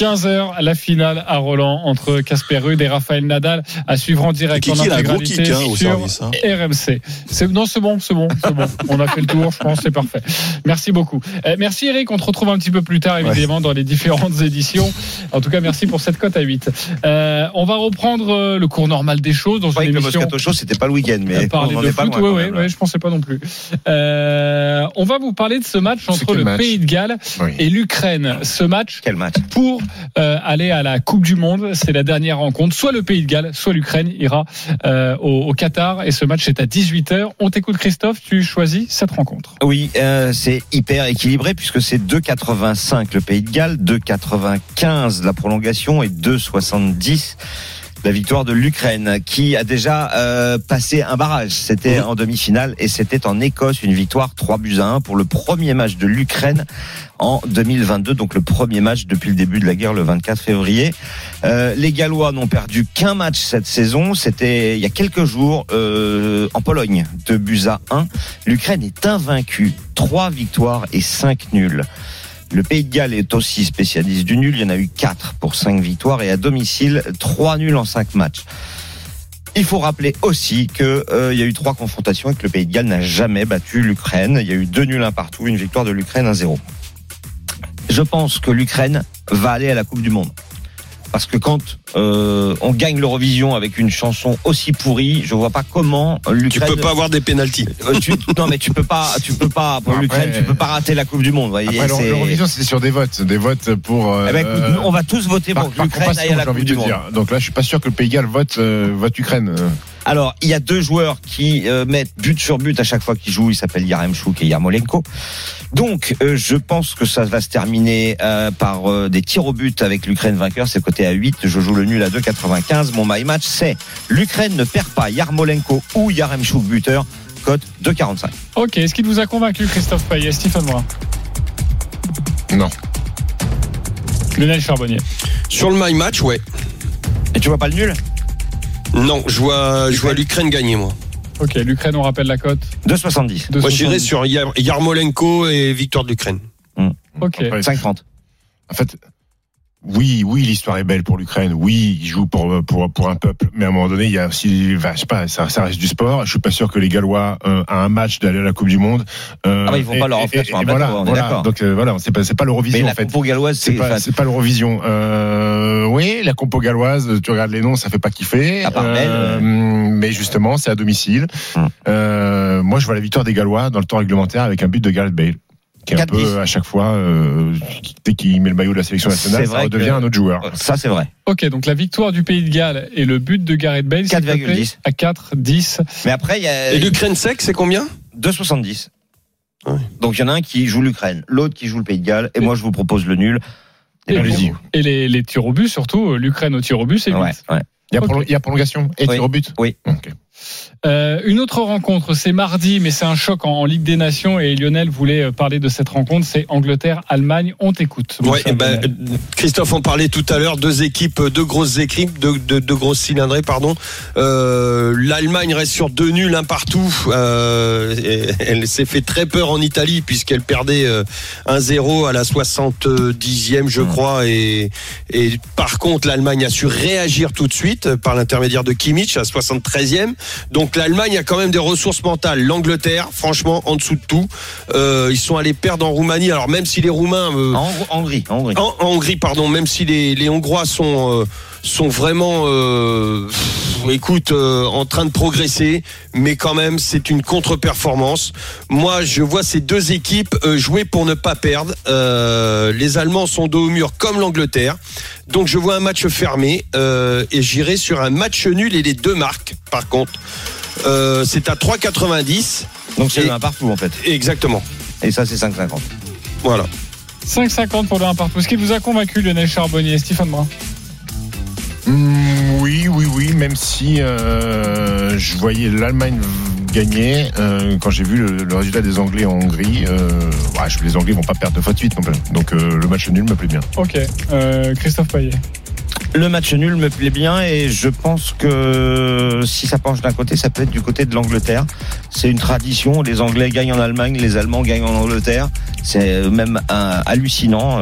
15h, la finale à Roland entre Casper Ruud et Raphaël Nadal à suivre en direct Kiki, en intégralité kick, hein, au sur service, hein. RMC. C'est, non, c'est bon, c'est bon, c'est bon. On a fait le tour, je pense, c'est parfait. Merci beaucoup. Euh, merci Eric, on te retrouve un petit peu plus tard, évidemment, dans les différentes éditions. En tout cas, merci pour cette cote à 8. Euh, on va reprendre euh, le cours normal des choses dans Je une le émission. Moscato Show, c'était pas le week-end, mais on en de est pas foot, loin. ouais, quand ouais, même, ouais, je pensais pas non plus. Euh, on va vous parler de ce match entre le match Pays de Galles Oui. et l'Ukraine. Ce match Quel match pour euh, aller à la Coupe du Monde, c'est la dernière rencontre. Soit le Pays de Galles, soit l'Ukraine ira euh, au, Qatar et ce match est à 18h. On t'écoute Christophe, tu choisis cette rencontre. Oui, euh, c'est hyper équilibré puisque c'est 2,85 le Pays de Galles, 2,95 la prolongation et 2,70 la victoire de l'Ukraine qui a déjà euh, passé un barrage. C'était en demi-finale et c'était en Écosse une victoire 3 buts à 1 pour le premier match de l'Ukraine en 2022, donc le premier match depuis le début de la guerre le 24 février. Euh, les Gallois n'ont perdu qu'un match cette saison, c'était il y a quelques jours euh, en Pologne, 2 buts à 1. L'Ukraine est invaincue, 3 victoires et 5 nuls. Le Pays de Galles est aussi spécialiste du nul, il y en a eu 4 pour 5 victoires et à domicile 3 nuls en 5 matchs. Il faut rappeler aussi que euh, y a eu trois confrontations et que le Pays de Galles n'a jamais battu l'Ukraine. Il y a eu deux nuls un partout, une victoire de l'Ukraine 1-0. Je pense que l'Ukraine va aller à la Coupe du Monde. Parce que quand euh, on gagne l'Eurovision avec une chanson aussi pourrie, je vois pas comment Tu l'Ukraine. peux pas avoir des pénalties. Euh, tu- non mais tu peux pas, tu peux pas pour l'Ukraine, tu peux pas rater la Coupe du Monde. vous voyez, Après, l'Euro- c'est- l'Eurovision, c'est sur des votes. Des votes pour. euh, Eh ben, écoute, nous, on va tous voter par, pour l'Ukraine à la Coupe du Monde. dire. Donc là, je suis pas sûr que le Pays Galles vote, euh, vote Ukraine. Alors, il y a deux joueurs qui euh, mettent but sur but à chaque fois qu'ils jouent. Ils s'appellent Yaremchuk et Yarmolenko. Donc, euh, je pense que ça va se terminer euh, par euh, des tirs au but avec l'Ukraine vainqueur. C'est coté à 8. Je joue le nul à 2,95. Mon my match, c'est l'Ukraine ne perd pas Yarmolenko ou Yaremchuk buteur. Cote 2,45. Ok, est-ce qu'il vous a convaincu Christophe Payet, Stephen Brun Non. Lionel Charbonnier. Sur le my match, ouais. Et tu vois pas le nul? Non, je vois, je vois l'Ukraine gagner, moi. Ok, l'Ukraine, on rappelle la cote. 2,70. Moi, j'irais 2,70. sur Yar- Yarmolenko et victoire de l'Ukraine. Ok. Après, 5,30. En fait, oui, oui, l'histoire est belle pour l'Ukraine. Oui, il joue pour pour pour un peuple. Mais à un moment donné, il y a aussi, enfin, je sais pas, ça, ça reste du sport. Je suis pas sûr que les Gallois euh, à un match d'aller à la Coupe du Monde. euh, Ah bah, ils vont pas leur offrir sur un voilà, bateau, on est voilà. Donc euh, voilà, c'est pas c'est pas l'Eurovision en fait. compo galloise, C'est pas, c'est pas l'Eurovision. Euh, oui, la compo galloise, tu regardes les noms, ça fait pas kiffer. À part Euh, Bell, mais justement, c'est à domicile. Hum. Euh, moi, je vois la victoire des Gallois dans le temps réglementaire avec un but de Gareth Bale. Qui est un 4-10. peu à chaque fois, euh, dès qu'il met le maillot de la sélection nationale, ça redevient que- un autre joueur. ça c'est vrai. Ok, donc la victoire du Pays de Galles et le but de Gareth Bale, c'est 4,10. coté à 4, 10. Mais après, il y a Et l'Ukraine sec, c'est combien? 2,70. Ouais. Donc il y en a un qui joue l'Ukraine, l'autre qui joue le Pays de Galles, et moi je vous propose le nul. Et, Allez-y. et les, les tirs au but, surtout, euh, l'Ukraine au tir au but, c'est 8. Ouais, ouais. Il y a, Ok. prolong- il y a prolongation et Oui. tir au but Oui. Ok. Euh, une autre rencontre, c'est mardi, mais c'est un choc en, en Ligue des Nations et Lionel voulait euh, parler de cette rencontre. C'est Angleterre-Allemagne. On t'écoute. Ouais, eh ben, Lionel. Christophe en parlait tout à l'heure, deux équipes, deux grosses équipes, deux, deux, deux grosses cylindrées, pardon. Euh, L'Allemagne reste sur deux nuls, un partout. Euh, elle s'est fait très peur en Italie puisqu'elle perdait euh, 1-0 à la 70e, je crois. Et, et par contre, l'Allemagne a su réagir tout de suite par l'intermédiaire de Kimmich à 73e. Donc l'Allemagne a quand même des ressources mentales. L'Angleterre, franchement, en dessous de tout, euh, ils sont allés perdre en Roumanie. Alors même si les Roumains, euh, En Hongrie, en Hongrie. en, en Hongrie, pardon, même si les, les Hongrois sont euh, sont vraiment, euh, écoute, euh, en train de progresser, mais quand même, c'est une contre-performance. Moi, je vois ces deux équipes euh, jouer pour ne pas perdre. Euh, les Allemands sont dos au mur comme l'Angleterre, donc je vois un match fermé euh, et j'irai sur un match nul et les deux marques. Par contre, Euh, c'est à 3,90. Donc c'est 1 partout en fait. Exactement. Et ça c'est 5,50. Voilà. 5,50 pour le 1 partout. Ce qui vous a convaincu, Lionel Charbonnier et Stéphane Brun? Mm, oui, oui, oui, même si euh, je voyais l'Allemagne gagner, euh, quand j'ai vu le, le résultat des Anglais en Hongrie, euh, ouais, je- les Anglais vont pas perdre deux fois de suite non plus. Donc euh, le match nul me plaît bien. Ok. Euh, Christophe Payet. Le match nul me plaît bien et je pense que si ça penche d'un côté, ça peut être du côté de l'Angleterre. C'est une tradition. Les Anglais gagnent en Allemagne, les Allemands gagnent en Angleterre. C'est même un- hallucinant.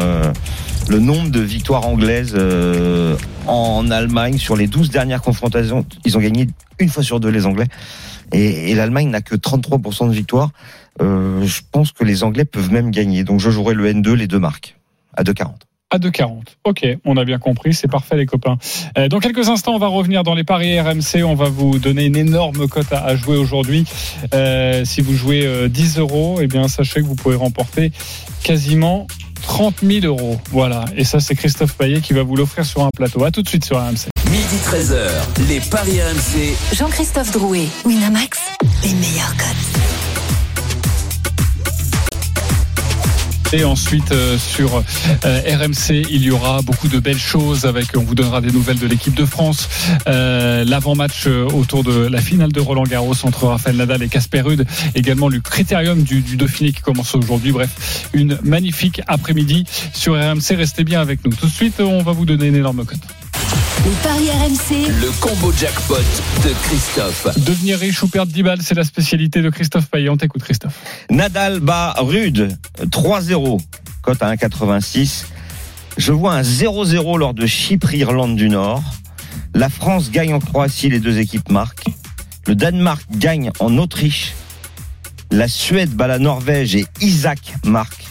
Le nombre de victoires anglaises euh, en Allemagne sur les 12 dernières confrontations, ils ont gagné une fois sur deux les Anglais. Et, l'Allemagne n'a que 33% de victoires. Euh, je pense que les Anglais peuvent même gagner. Donc je jouerai le N2, les deux marques, à 2,40. À 2,40. Ok, on a bien compris, c'est parfait les copains. Euh, dans quelques instants, on va revenir dans les paris RMC. On va vous donner une énorme cote à, jouer aujourd'hui. Si vous jouez euh, 10 euros, eh bien sachez que vous pouvez remporter quasiment 30 000 euros. Voilà, et ça c'est Christophe Payet qui va vous l'offrir sur un plateau. À tout de suite sur RMC. Midi 13h, les Paris RMC. Jean-Christophe Drouet, Winamax, les meilleurs cotes. Et ensuite euh, sur euh, RMC, il y aura beaucoup de belles choses avec. On vous donnera des nouvelles de l'équipe de France, euh, l'avant-match autour de la finale de Roland Garros entre Rafael Nadal et Casper Ruud, également le critérium du, du Dauphiné qui commence aujourd'hui. Bref, une magnifique après-midi sur RMC. Restez bien avec nous. Tout de suite, on va vous donner une énorme cote. Les paris RMC, Le combo jackpot de Christophe. Devenir riche ou perdre 10 balles, c'est la spécialité de Christophe Payet. On t'écoute, Christophe. Nadal bat Rude 3-0, cote à 1,86. Je vois un 0-0 lors de Chypre-Irlande du Nord. La France gagne en Croatie, les deux équipes marquent. Le Danemark gagne en Autriche. La Suède bat la Norvège et Isaac marque.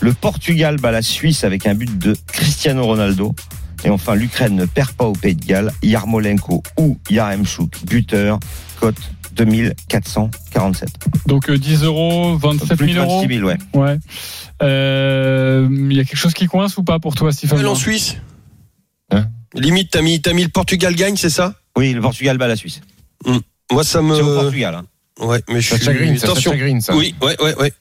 Le Portugal bat la Suisse avec un but de Cristiano Ronaldo. Et enfin, l'Ukraine ne perd pas au Pays de Galles. Yarmolenko ou Yaremchuk, buteur, cote 2447. Donc euh, 10 euros, 27 Plus de 000 euros. 26 000, ouais. Ouais. Euh, Il y a quelque chose qui coince ou pas pour toi, Stéphane en Suisse. Hein Limite, t'as mis, t'as mis le Portugal gagne, c'est ça? Oui, le Portugal bat la Suisse. Moi, ça me. C'est au Portugal. hein. Ouais, mais je Ça suis. chagrine, ça, ça Attention. chagrine, ça. Oui, ouais, ouais, ouais.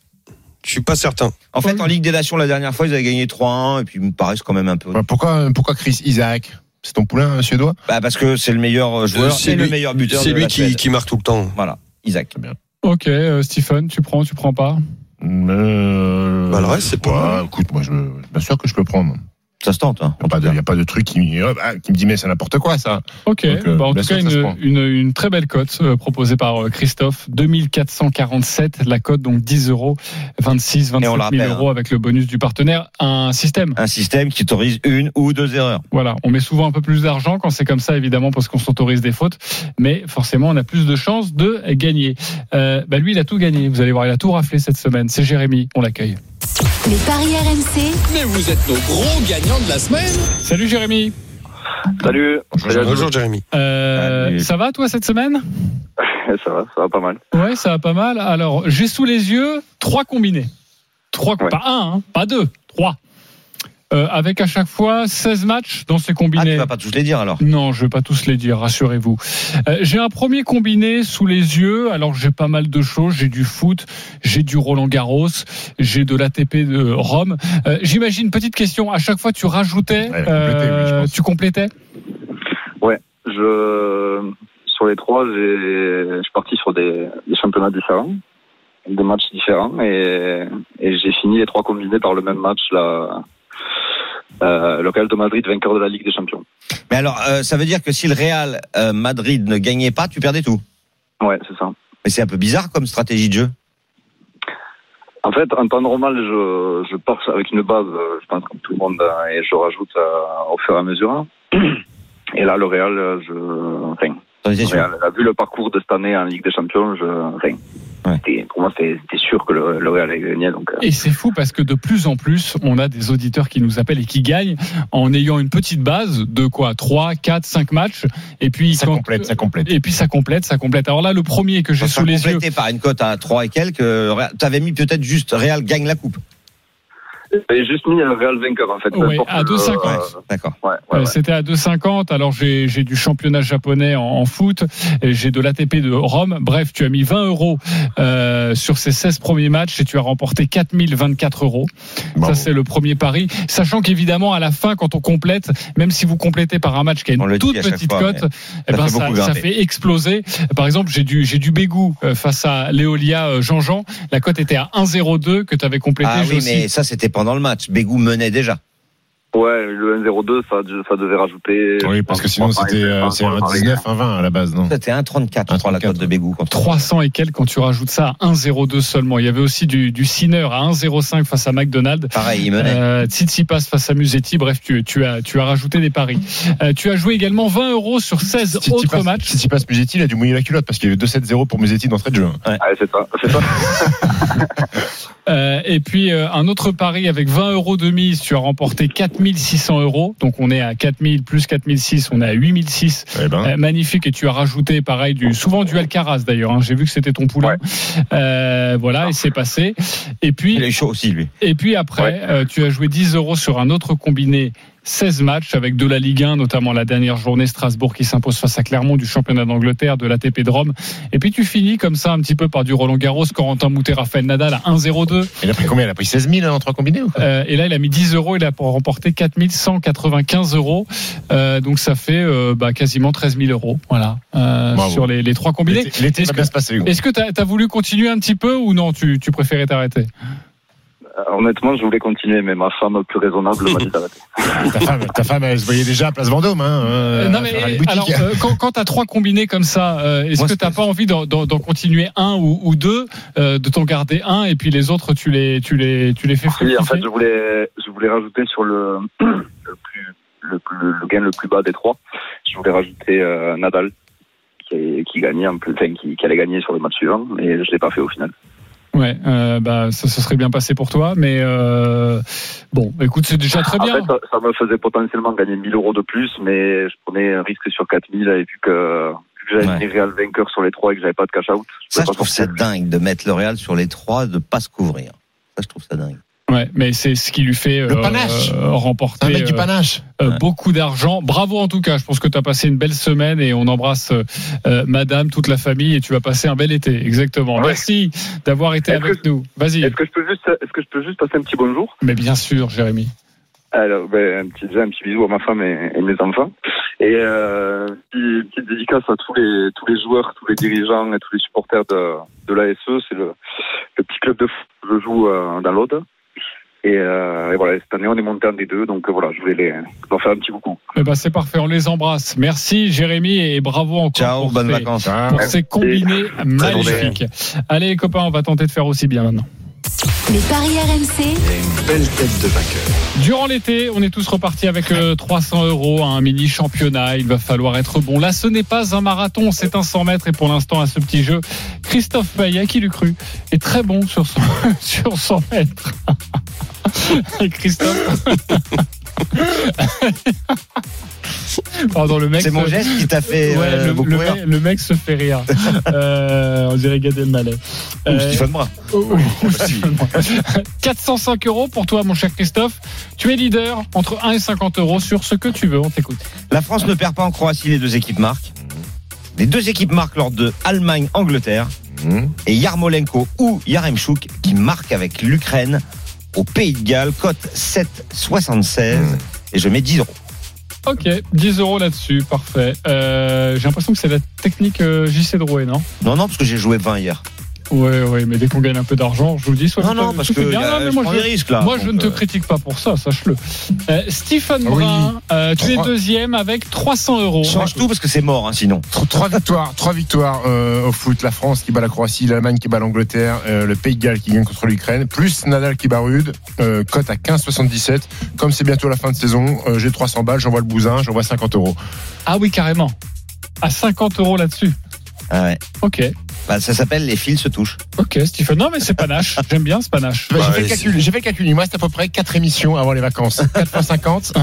Je suis pas certain. En fait, en Ligue des Nations, la dernière fois, ils avaient gagné 3-1, et puis ils me paraissent quand même un peu. Pourquoi, pourquoi Chris Isaac? C'est ton poulain suédois? Bah, parce que c'est le meilleur joueur, Euh, c'est le meilleur buteur C'est lui la qui, marque tout le temps. Voilà, Isaac. Ok, euh, Stephen, tu prends, tu prends pas? Euh... Bah, le reste, c'est pas ouais. Écoute, moi, je, bien sûr que je peux prendre. Ça se tente. Hein, Il n'y a, pas de- y a pas de truc qui, me- ah, qui me dit, mais c'est n'importe quoi, ça. Ok, Donc, euh, bah, en bien tout cas une, prend. une, une très belle cote euh, proposée par euh, Christophe, 2447, la cote donc 10 euros, 26, Et on 27 le 000 rappelle, euros avec le bonus du partenaire, un système. Un système qui autorise une ou deux erreurs. Voilà, on met souvent un peu plus d'argent quand c'est comme ça, évidemment, parce qu'on s'autorise des fautes, mais forcément, on a plus de chances de gagner. Euh, bah lui, il a tout gagné. Vous allez voir, il a tout raflé cette semaine. C'est Jérémy, on l'accueille. Les paris RMC, Mais vous êtes nos gros gagnants de la semaine. Salut Jérémy. Salut. Bonjour, Jérémy. Euh, ça va toi cette semaine? Ça va, ça va pas mal. Ouais, ça va pas mal. Alors, j'ai sous les yeux trois combinés. Trois, Ouais. pas un, hein, pas deux, trois. Euh, avec à chaque fois 16 matchs dans ces Ah, tu combinés. vas pas tous les dire alors. non, je vais pas tous les dire, rassurez-vous. Euh, j'ai un premier combiné sous les yeux. Alors j'ai pas mal de choses. J'ai du foot, j'ai du Roland Garros, j'ai de l'ATP de Rome. Euh, J'imagine petite question. À chaque fois, tu rajoutais, Ouais, compléter, oui, je pense. tu complétais. Je, sur les trois, j'ai, je suis parti sur des, des championnats différents, des matchs différents, et, et j'ai fini les trois combinés par le même match, là, euh, le Real de Madrid, vainqueur de la Ligue des Champions. Mais alors, euh, ça veut dire que si le Real euh, Madrid ne gagnait pas, tu perdais tout. Ouais, c'est ça. Mais c'est un peu bizarre comme stratégie de jeu. En fait, en temps normal, je, je pars avec une base, euh, je pense comme tout le monde, et je rajoute au fur et à mesure. Et là, le Real, je, sûr. Real, vu le parcours de cette année en Ligue des Champions, je, enfin, pour moi, c'était sûr que le, le Real allait gagner. Donc, euh, Et c'est fou parce que de plus en plus, on a des auditeurs qui nous appellent et qui gagnent en ayant une petite base de quoi 3, 4, 5 matchs. Et puis, Ça quand- complète, ça complète. Et puis ça complète, ça complète. Alors là, le premier que j'ai sous les yeux. complété par une cote à 3 et quelques. Tu avais mis peut-être juste Real gagne la coupe. J'ai juste mis le Real vainqueur en fait. importe à le- 2,50. euh, D'accord. Ouais, ouais, Euh, ouais. C'était à 2,50. Alors j'ai j'ai du championnat japonais en, en foot, j'ai de l'ATP de Rome. Bref, tu as mis 20 euros euh, sur ces 16 premiers matchs et tu as remporté 4024 euros. Bravo. Ça c'est le premier pari. Sachant qu'évidemment à la fin, quand on complète, même si vous complétez par un match qui a une toute petite fois, cote, eh ça ben fait ça, beaucoup ça grimper. fait exploser. Par exemple, j'ai du j'ai du Bégou face à Léolia Jean-Jean. La cote était à 1,02 que tu avais complété. Ah oui, aussi- mais ça c'était pendant le match. Bégou menait déjà. Ouais, le 1-0-2, ça, ça devait rajouter. Oui, parce que sinon c'était euh, c'est un 19, un 20 à la base, non C'était 1,34 je crois la 1,34. cote de Bégou. contre- 300 et quelques quand tu rajoutes ça à 1,02 seulement. Il y avait aussi du, du Sinner à 1,05 face à McDonald's. Pareil, il menait. Euh, Tsitsipas face à Musetti. Bref, tu, tu, as, tu as rajouté des paris. Euh, tu as joué également 20 euros sur 16 Si tu autres matchs. Passes Musetti, il a dû mouiller la culotte parce qu'il y avait 2-7-0 pour Musetti d'entrée de jeu. Ouais, c'est ça. C'est ça. Euh, et puis euh, un autre pari avec 20 euros de mise, tu as remporté 4600 euros. Donc on est à 4000 plus 4006, on est à 8006. Eh ben. Euh, magnifique. Et tu as rajouté pareil du souvent du Alcaraz d'ailleurs. hein. J'ai vu que c'était ton poulain. Voilà, et c'est passé. Et puis Il est chaud aussi lui. Et puis après, Ouais. tu as joué 10 euros sur un autre combiné 16 matchs avec de la Ligue 1, notamment la dernière journée Strasbourg qui s'impose face à Clermont du championnat d'Angleterre, de l'ATP de Rome. Et puis tu finis comme ça un petit peu par du Roland Garros, Corentin Moutet, Raphaël Nadal à 1,02. Il a pris combien? Il a pris 16 000 en trois combinés ou quoi Euh, et là, il a mis 10 euros, il a pour remporter 4195 euros. Euh, donc ça fait euh, bah, quasiment 13 000 euros. Voilà, sur les, les trois combinés. L'été va que- bien se passer. Est-ce que tu as, voulu continuer un petit peu ou non? Tu, tu préférais t'arrêter? Honnêtement, je voulais continuer, mais ma femme plus raisonnable m'a dit d'arrêter. Ta femme, ta femme, elle se voyait déjà à Place Vendôme. Hein, euh, Euh, non mais alors euh, quand, quand tu as trois combinés comme ça, euh, est-ce Moi, que c'est- t'as pas envie d'en, d'en- d'en continuer un ou, ou deux, euh, de t'en garder un et puis les autres tu les tu les tu les fais Oui, en fructifier fait, je voulais, je voulais rajouter sur le, le plus, le, plus- le gain le plus bas des trois. Je voulais rajouter euh, Nadal, qui, qui gagnait en plus, enfin, qui, qui allait gagner sur le match suivant, mais je l'ai pas fait au final. Ouais, euh, bah ça se serait bien passé pour toi, mais euh, bon, écoute, c'est déjà très En bien. fait, ça, ça me faisait potentiellement gagner 1000 euros de plus, mais je prenais un risque sur 4000 et vu que, vu que j'avais Ouais. mis Real vainqueur sur les trois et que j'avais pas de cash out. Ça, je trouve ça dingue de mettre le Real sur les trois, de pas se couvrir. Ça, je trouve ça dingue. Ouais, mais c'est ce qui lui fait Le panache. euh, remporter un mec du euh, panache. euh, Ouais. beaucoup d'argent. Bravo en tout cas. Je pense que tu as passé une belle semaine et on embrasse euh, Madame, toute la famille et tu vas passer un bel été. Exactement. Ouais. Merci d'avoir été avec nous. Vas-y. Est-ce que je peux juste, est-ce que je peux juste passer un petit bonjour? Mais bien sûr, Jérémy. Alors, ben, un petit, un petit bisou à ma femme et, et mes enfants. Et euh, petit- petite dédicace à tous les tous les joueurs, tous les dirigeants et tous les supporters de, de l'ASE. C'est le, le petit club de foot que je joue euh, dans l'Aude. Et, euh, et voilà, cette année on est monté en D2, donc euh, voilà, je voulais les, leur faire un petit coucou. Eh ben, c'est parfait. On les embrasse. Merci Jérémy et bravo encore. Ciao, pour bonnes ces- vacances. Pour ces combinés magnifiques. Allez les copains, on va tenter de faire aussi bien maintenant. Les paris RMC, Belle tête de vainqueur. Durant l'été, on est tous repartis avec euh, 300 euros, un mini championnat. Il va falloir être bon. Là, ce n'est pas un marathon, c'est un 100 mètres. Et pour l'instant, à ce petit jeu, Christophe Payet, qui l'eût cru, est très bon sur, son, sur 100 mètres. Christophe. Pardon, le mec. C'est mon geste qui t'a fait Ouais, euh, le, beaucoup le rire. mec, le mec se fait rire. Euh, on dirait Gad Elmaleh. Ou Euh, Stéphane. Oh, oh, Stéphane Brun. 405 euros pour toi, mon cher Christophe. Tu es leader entre 1 et 50 euros sur ce que tu veux. On t'écoute. La France ne perd pas en Croatie, les deux équipes marquent. Les deux équipes marquent lors de Allemagne-Angleterre. Mmh. Et Yarmolenko ou Yaremchuk qui marque avec l'Ukraine au Pays de Galles, cote 7,76. Et je mets 10 euros. Ok, 10 euros là-dessus, parfait. Euh, J'ai l'impression que c'est la technique euh, JC Drouet, non? Non, non, parce que j'ai joué 20 hier. Ouais, ouais, mais dès qu'on gagne un peu d'argent, je vous le dis, soit Non, non, parce que fait bien. y a- Non, mais je moi, prends je- des risques là. Moi, je Donc, ne te euh, critique pas pour ça, sache-le. Euh, Stephen Oui. Brun, euh, tu es deuxième avec 300 euros. Change tout parce que c'est mort, hein, sinon. Tro- Trois victoires, trois victoires euh, au foot. La France qui bat la Croatie, l'Allemagne qui bat l'Angleterre, euh, le Pays de Galles qui gagne contre l'Ukraine, plus Nadal qui bat Rude, euh, cote à 15,77. Comme c'est bientôt la fin de saison, euh, j'ai 300 balles, j'envoie le bousin, j'envoie 50 euros. Ah oui, carrément. à 50 euros là-dessus. Ah ouais. Ok. Bah, ça s'appelle les fils se touchent. Ok, Stephen. Non, mais c'est panache. J'aime bien ce panache. Bah, j'ai fait le calcul. J'ai fait le calcul. Il me reste à peu près 4 émissions avant les vacances. 4 fois 50.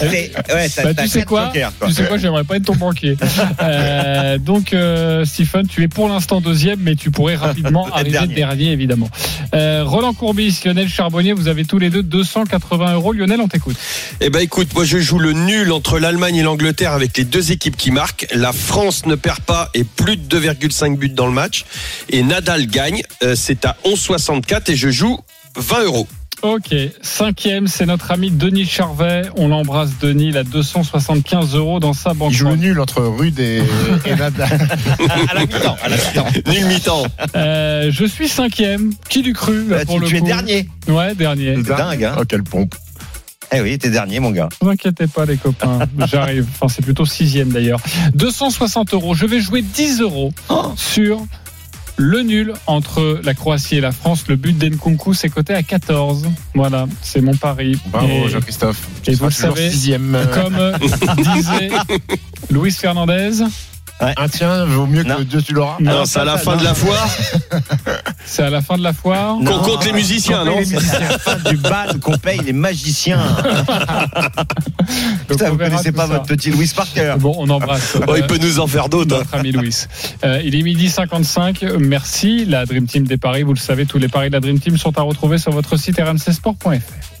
C'est- Ouais, t'as- Bah, t'as tu sais quoi jokers, quoi. Tu sais quoi J'aimerais pas être ton banquier. Euh, donc, euh, Stephen, tu es pour l'instant deuxième, mais tu pourrais rapidement arriver Dernier. dernier. évidemment. Euh, Roland Courbis, Lionel Charbonnier, vous avez tous les deux 280 euros. Lionel, on t'écoute. Eh ben écoute, moi je joue le nul entre l'Allemagne et l'Angleterre avec les deux équipes qui marquent. La France ne perd pas et plus de 2,5 buts dans le match. Et Nadal gagne, Euh, c'est à 11,64 et je joue 20 euros. Ok, cinquième, c'est notre ami Denis Charvet. On l'embrasse, Denis, il a 275 euros dans sa banque. Il joue nul entre Rude et, et Nadal. À la mi-temps, à la mi-temps. Nul mi-temps. Euh, je suis cinquième. Qui l'eût cru là, Bah, pour tu, le tu es dernier. Ouais, dernier. C'est dingue, hein. Oh, quelle pompe. Eh oui, t'es dernier, mon gars. Ne vous inquiétez pas les copains, j'arrive. Enfin, c'est plutôt sixième d'ailleurs. 260 euros. Je vais jouer 10 euros sur le nul entre la Croatie et la France. Le but d'Enkunku, c'est coté à 14. Voilà, c'est mon pari. Bravo, Et Jean-Christophe. et vous le savez, sixième. comme disait Luis Fernandez, Un tien vaut mieux Non. que deux, tu l'auras. Non, c'est à la fin non. de la foire c'est à la fin de la foire. qu'on compte les musiciens, non C'est à la fin du bal qu'on paye les magiciens. Donc, Putain, on vous connaissez pas ça. votre petit Louis Parker. Bon, on embrasse. Oh, Il peut nous en faire d'autres. hein. notre ami Louis. Euh, il est midi 55. Merci. La Dream Team des paris, vous le savez, tous les paris de la Dream Team sont à retrouver sur votre site rmcsport.fr.